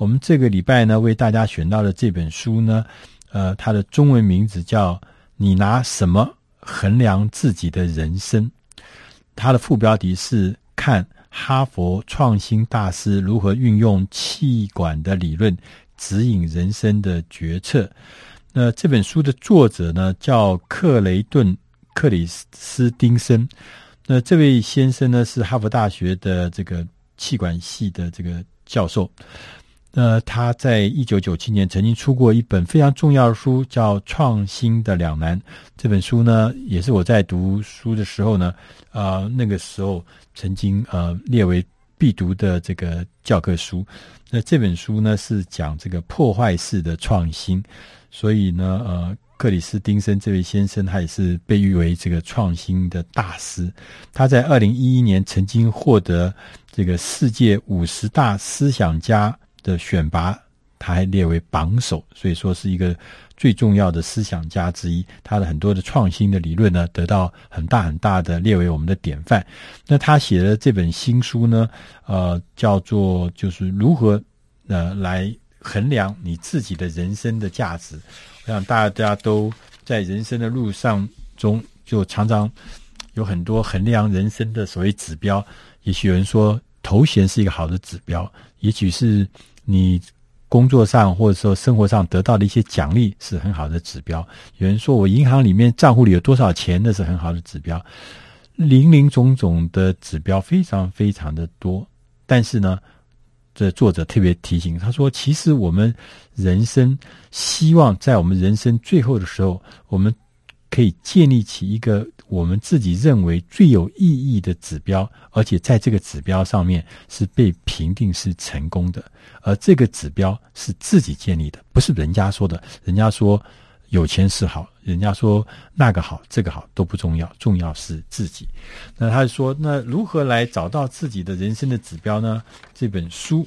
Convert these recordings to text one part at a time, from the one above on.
我们这个礼拜呢，为大家选到的这本书呢，呃，它的中文名字叫《你拿什么衡量自己的人生》，它的副标题是“看哈佛创新大师如何运用气管的理论指引人生的决策”。那这本书的作者呢，叫克雷顿克里斯丁森。那这位先生呢，是哈佛大学的这个气管系的这个教授。那他在一九九七年曾经出过一本非常重要的书，叫《创新的两难》。这本书呢，也是我在读书的时候呢，啊、呃，那个时候曾经呃列为必读的这个教科书。那这本书呢，是讲这个破坏式的创新。所以呢，呃，克里斯丁森这位先生，他也是被誉为这个创新的大师。他在二零一一年曾经获得这个世界五十大思想家的选拔，他还列为榜首，所以说是一个最重要的思想家之一。他的很多的创新的理论呢，得到很大很大的列为我们的典范。那他写的这本新书呢，呃，叫做就是如何呃来。衡量你自己的人生的价值，我想大家都在人生的路上中，就常常有很多衡量人生的所谓指标。也许有人说头衔是一个好的指标，也许是你工作上或者说生活上得到的一些奖励是很好的指标。有人说我银行里面账户里有多少钱，那是很好的指标。林林总总的指标非常非常的多，但是呢，这作者特别提醒他说：“其实我们人生希望在我们人生最后的时候，我们可以建立起一个我们自己认为最有意义的指标，而且在这个指标上面是被评定是成功的。而这个指标是自己建立的，不是人家说的。人家说。”有钱是好，人家说那个好，这个好都不重要，重要是自己。那他说，那如何来找到自己的人生的指标呢？这本书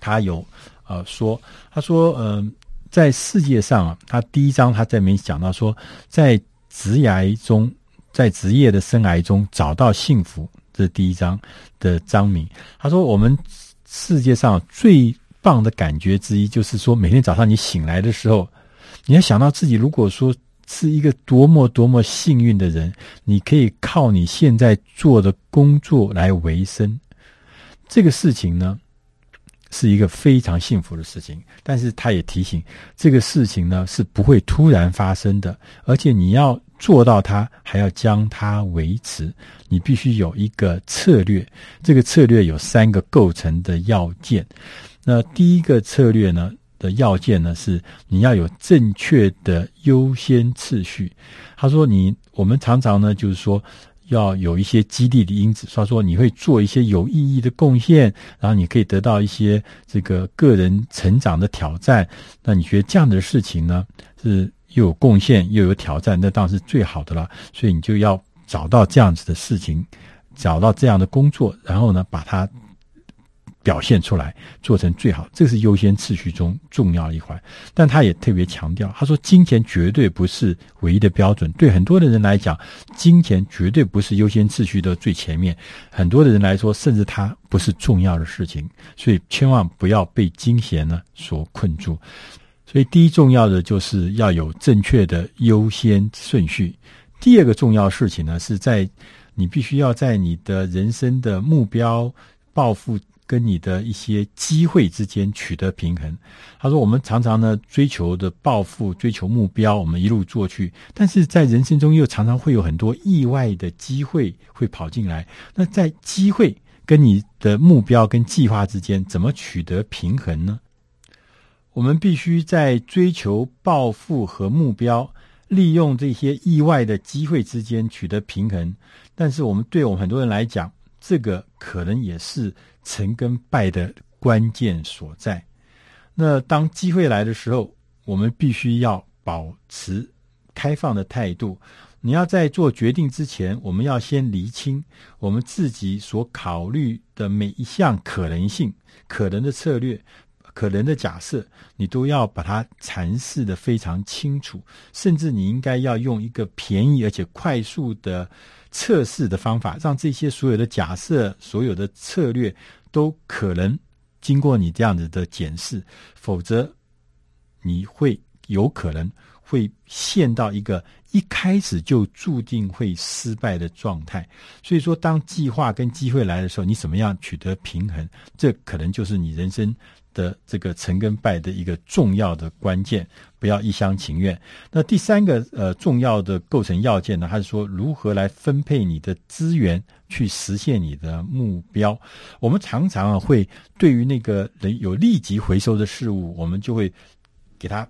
他有呃说，他说，嗯、在世界上啊，他第一章他在里面讲到说，在职涯中，在职业的生涯中找到幸福，这是第一章的章名。他说，我们世界上最棒的感觉之一，就是说每天早上你醒来的时候。你要想到自己，如果说是一个多么多么幸运的人，你可以靠你现在做的工作来维生，这个事情呢，是一个非常幸福的事情。但是他也提醒，这个事情呢是不会突然发生的，而且你要做到它，还要将它维持，你必须有一个策略。这个策略有三个构成的要件。那第一个策略呢，的要件呢，是你要有正确的优先次序。他说你：“我们常常呢，就是说要有一些激励的因子。所以说你会做一些有意义的贡献，然后你可以得到一些这个个人成长的挑战。那你觉得这样的事情呢，是又有贡献又有挑战，那当然是最好的了。所以你就要找到这样子的事情，找到这样的工作，然后呢，把它。”表现出来，做成最好，这是优先次序中重要的一环。但他也特别强调，他说金钱绝对不是唯一的标准。对很多的人来讲，金钱绝对不是优先次序的最前面。很多的人来说，甚至它不是重要的事情。所以千万不要被金钱呢所困住。所以第一重要的就是要有正确的优先顺序。第二个重要事情呢，是在你必须要在你的人生的目标抱负。跟你的一些机会之间取得平衡。他说：“我们常常呢追求的抱负、追求目标，我们一路做去，但是在人生中又常常会有很多意外的机会会跑进来。那在机会跟你的目标跟计划之间，怎么取得平衡呢？我们必须在追求抱负和目标，利用这些意外的机会之间取得平衡。但是，我们对我们很多人来讲，这个可能也是。”成跟败的关键所在。那当机会来的时候，我们必须要保持开放的态度。你要在做决定之前，我们要先厘清我们自己所考虑的每一项可能性、可能的策略、可能的假设，你都要把它阐释得非常清楚。甚至你应该要用一个便宜而且快速的。测试的方法，让这些所有的假设、所有的策略都可能经过你这样子的检视，否则你会有可能会陷到一个一开始就注定会失败的状态。所以说，当计划跟机会来的时候，你怎么样取得平衡？这可能就是你人生的这个成跟败的一个重要的关键。不要一厢情愿。那第三个呃重要的构成要件呢，还是说如何来分配你的资源去实现你的目标？我们常常啊会对于那个人有立即回收的事物，我们就会给他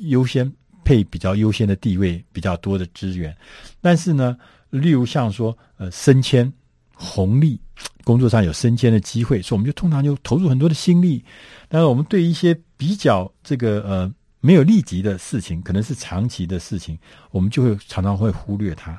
优先配比较优先的地位，比较多的资源。但是呢，例如像说呃升迁、红利，工作上有升迁的机会，所以我们就通常就投入很多的心力。但是我们对一些比较这个呃。没有立即的事情，可能是长期的事情，我们就会常常会忽略它。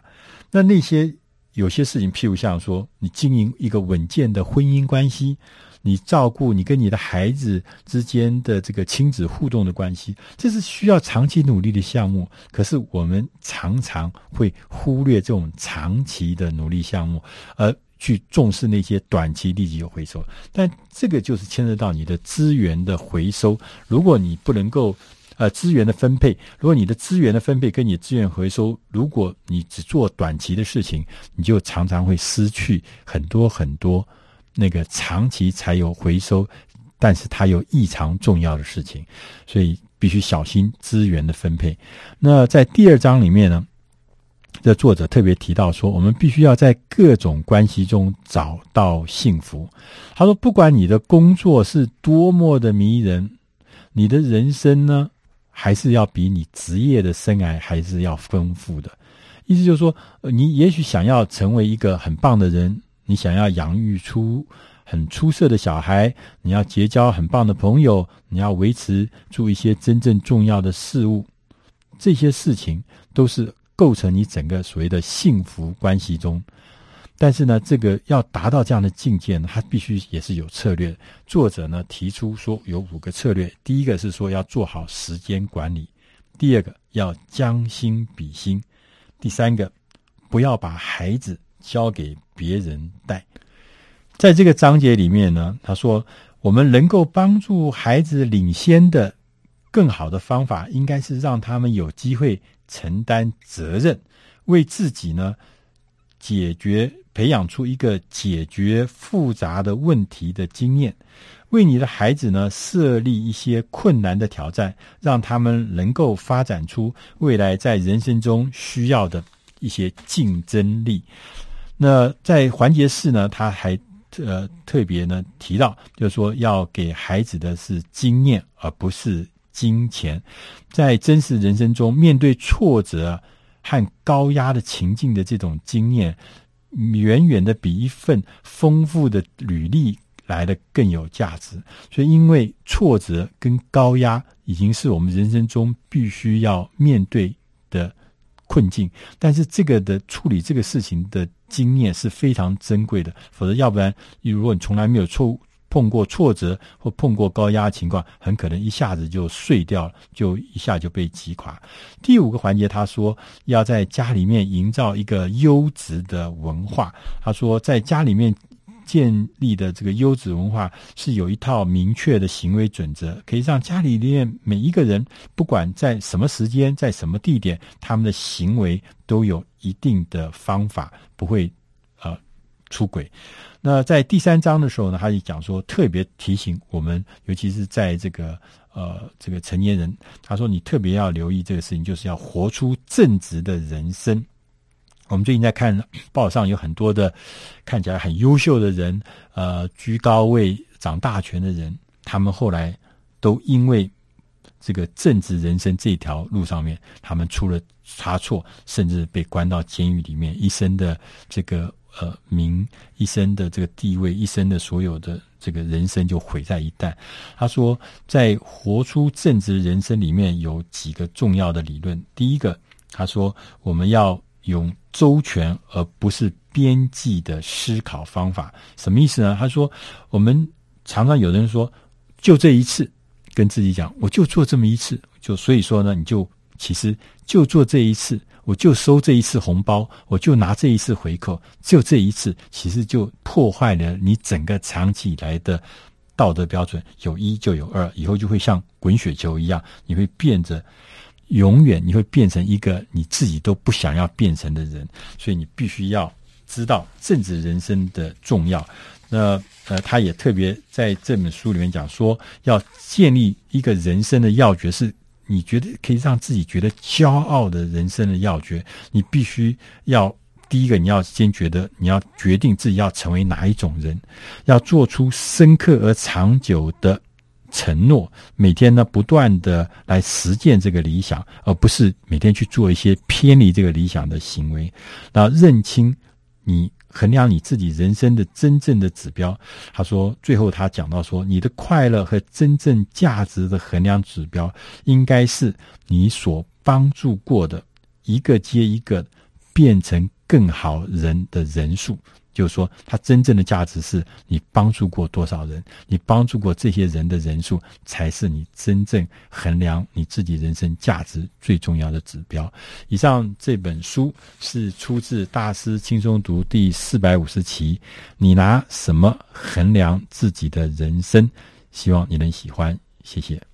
那那些有些事情，譬如像说，你经营一个稳健的婚姻关系，你照顾你跟你的孩子之间的这个亲子互动的关系，这是需要长期努力的项目。可是我们常常会忽略这种长期的努力项目，而去重视那些短期立即有回收。但这个就是牵涉到你的资源的回收。如果你不能够呃，资源的分配，如果你的资源的分配跟你资源回收，如果你只做短期的事情，你就常常会失去很多很多那个长期才有回收，但是它有异常重要的事情，所以必须小心资源的分配。那在第二章里面呢，这作者特别提到说，我们必须要在各种关系中找到幸福。他说，不管你的工作是多么的迷人，你的人生呢，还是要比你职业的生涯还是要丰富的，意思就是说，你也许想要成为一个很棒的人，你想要养育出很出色的小孩，你要结交很棒的朋友，你要维持住一些真正重要的事物，这些事情都是构成你整个所谓的幸福关系中。但是呢，这个要达到这样的境界呢，它必须也是有策略。作者呢提出说有五个策略，第一个是说要做好时间管理，第二个要将心比心，第三个不要把孩子交给别人带。在这个章节里面呢，他说我们能够帮助孩子领先的更好的方法，应该是让他们有机会承担责任，为自己呢解决。培养出一个解决复杂的问题的经验，为你的孩子呢设立一些困难的挑战，让他们能够发展出未来在人生中需要的一些竞争力。那在环节四呢，他还呃特别呢提到，就是说要给孩子的是经验，而不是金钱。在真实人生中，面对挫折和高压的情境的这种经验。远远的比一份丰富的履历来的更有价值，所以因为挫折跟高压已经是我们人生中必须要面对的困境，但是这个的处理这个事情的经验是非常珍贵的，否则要不然，如果你从来没有错误。碰过挫折或碰过高压情况，很可能一下子就碎掉了，就一下就被击垮。第五个环节，他说要在家里面营造一个优质的文化。他说，在家里面建立的这个优质文化是有一套明确的行为准则，可以让家里面每一个人，不管在什么时间、在什么地点，他们的行为都有一定的方法，不会出轨。那在第三章的时候呢，他就讲说，特别提醒我们，尤其是在这个呃这个成年人，他说你特别要留意这个事情，就是要活出正直的人生。我们最近在看 报上有很多的看起来很优秀的人，呃，居高位、掌大权的人，他们后来都因为这个正直人生这条路上面，他们出了差错，甚至被关到监狱里面，一生的这个。呃，名一生的这个地位，一生的所有的这个人生就毁在一旦。他说，在活出正直人生里面有几个重要的理论。第一个，他说我们要用周全而不是边际的思考方法。什么意思呢？他说，我们常常有人说，就这一次，跟自己讲，我就做这么一次，就所以说呢，你就其实就做这一次。我就收这一次红包，我就拿这一次回扣，就这一次，其实就破坏了你整个长期以来的道德标准，有一就有二，以后就会像滚雪球一样，你会变着，永远你会变成一个你自己都不想要变成的人。所以你必须要知道政治人生的重要。那呃，他也特别在这本书里面讲说，要建立一个人生的要诀，是你觉得可以让自己觉得骄傲的人生的要诀，你必须要。第一个，你要先觉得你要决定自己要成为哪一种人，要做出深刻而长久的承诺，每天呢不断的来实践这个理想，而不是每天去做一些偏离这个理想的行为。然后认清你衡量你自己人生的真正的指标。他说，最后他讲到说，你的快乐和真正价值的衡量指标，应该是你所帮助过的一个接一个变成。更好人的人数，就是说，他真正的价值是你帮助过多少人，你帮助过这些人的人数，才是你真正衡量你自己人生价值最重要的指标。以上这本书是出自《大师轻松读》第四百五十期，你拿什么衡量自己的人生？希望你能喜欢，谢谢。